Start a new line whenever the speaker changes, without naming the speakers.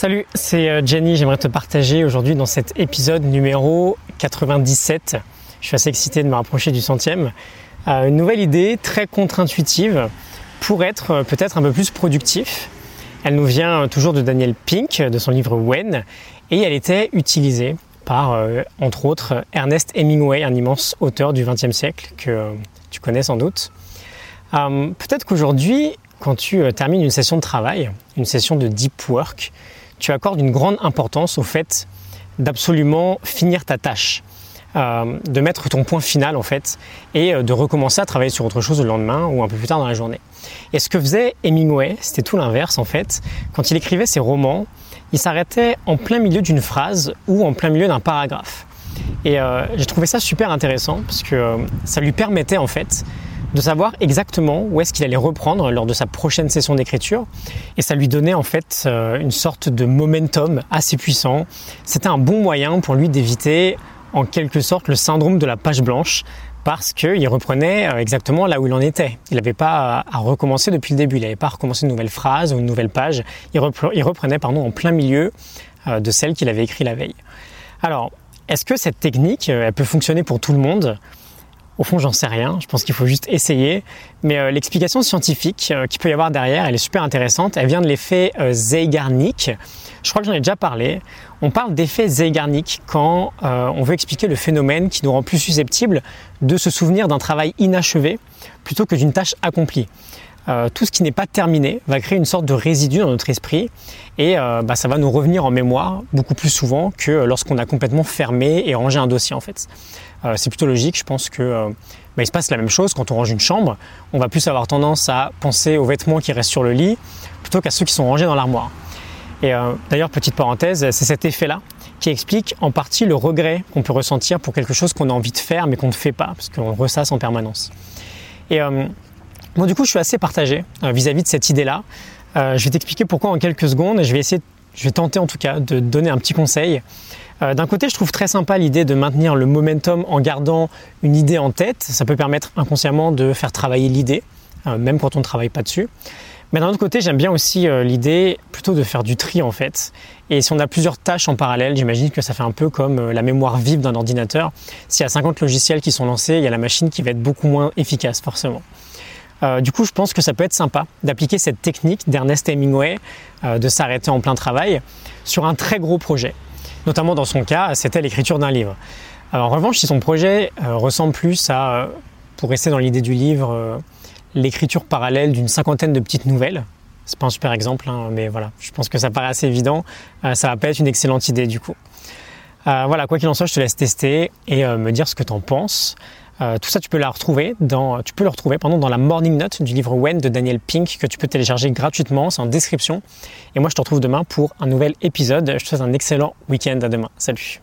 Salut, c'est euh, Jenny. J'aimerais te partager aujourd'hui dans cet épisode numéro 97. Je suis assez excité de me rapprocher du centième. Euh, une nouvelle idée très contre-intuitive pour être euh, peut-être un peu plus productif. Elle nous vient toujours de Daniel Pink, de son livre When, et elle était utilisée par, entre autres, Ernest Hemingway, un immense auteur du XXe siècle que tu connais sans doute. peut-être qu'aujourd'hui, quand tu termines une session de travail, une session de deep work, tu accordes une grande importance au fait d'absolument finir ta tâche, euh, de mettre ton point final en fait, et euh, de recommencer à travailler sur autre chose le lendemain ou un peu plus tard dans la journée. Et ce que faisait Hemingway, c'était tout l'inverse en fait. Quand il écrivait ses romans, il s'arrêtait en plein milieu d'une phrase ou en plein milieu d'un paragraphe. Et euh, j'ai trouvé ça super intéressant parce que ça lui permettait en fait de savoir exactement où est-ce qu'il allait reprendre lors de sa prochaine session d'écriture. Et ça lui donnait en fait euh, une sorte de momentum assez puissant. C'était un bon moyen pour lui d'éviter en quelque sorte le syndrome de la page blanche parce qu'il reprenait euh, exactement là où il en était. Il n'avait pas à recommencer depuis le début, il n'avait pas à recommencer une nouvelle phrase ou une nouvelle page. Il reprenait pardon, en plein milieu euh, de celle qu'il avait écrite la veille. Alors, est-ce que cette technique, elle peut fonctionner pour tout le monde? Au fond, j'en sais rien. Je pense qu'il faut juste essayer. Mais euh, l'explication scientifique euh, qu'il peut y avoir derrière, elle est super intéressante. Elle vient de l'effet euh, Zeigarnik. Je crois que j'en ai déjà parlé. On parle d'effet Zeigarnik quand on veut expliquer le phénomène qui nous rend plus susceptibles de se souvenir d'un travail inachevé plutôt que d'une tâche accomplie. Tout ce qui n'est pas terminé va créer une sorte de résidu dans notre esprit et bah, ça va nous revenir en mémoire beaucoup plus souvent que lorsqu'on a complètement fermé et rangé un dossier en fait. Euh, c'est plutôt logique. Je pense que euh, bah, il se passe la même chose quand on range une chambre. On va plus avoir tendance à penser aux vêtements qui restent sur le lit plutôt qu'à ceux qui sont rangés dans l'armoire. Et euh, d'ailleurs, petite parenthèse, c'est cet effet-là qui explique en partie le regret qu'on peut ressentir pour quelque chose qu'on a envie de faire mais qu'on ne fait pas parce qu'on ressasse en permanence. Bon, du coup, je suis assez partagé vis-à-vis de cette idée-là. je vais t'expliquer pourquoi en quelques secondes et je vais tenter en tout cas de donner un petit conseil euh, d'un côté, je trouve très sympa l'idée de maintenir le momentum en gardant une idée en tête. Ça peut permettre inconsciemment de faire travailler l'idée, euh, même quand on ne travaille pas dessus. Mais d'un autre côté, j'aime bien aussi euh, l'idée plutôt de faire du tri en fait. Et si on a plusieurs tâches en parallèle, j'imagine que ça fait un peu comme la mémoire vive d'un ordinateur. S'il y a 50 logiciels qui sont lancés, il y a la machine qui va être beaucoup moins efficace forcément. Du coup, je pense que ça peut être sympa d'appliquer cette technique d'Ernest Hemingway, de s'arrêter en plein travail, sur un très gros projet. Notamment dans son cas, c'était l'écriture d'un livre. en revanche, si son projet euh, ressemble plus à, euh, pour rester dans l'idée du livre, euh, l'écriture parallèle d'une cinquantaine de petites nouvelles, c'est pas un super exemple, hein, mais voilà, je pense que ça paraît assez évident, ça va pas être une excellente idée du coup. voilà, quoi qu'il en soit, je te laisse tester et me dire ce que tu en penses. tout ça, tu peux la retrouver dans, le retrouver dans la morning note du livre When de Daniel Pink que tu peux télécharger gratuitement, c'est en description. Et moi, je te retrouve demain pour un nouvel épisode. Je te souhaite un excellent week-end. À demain. Salut.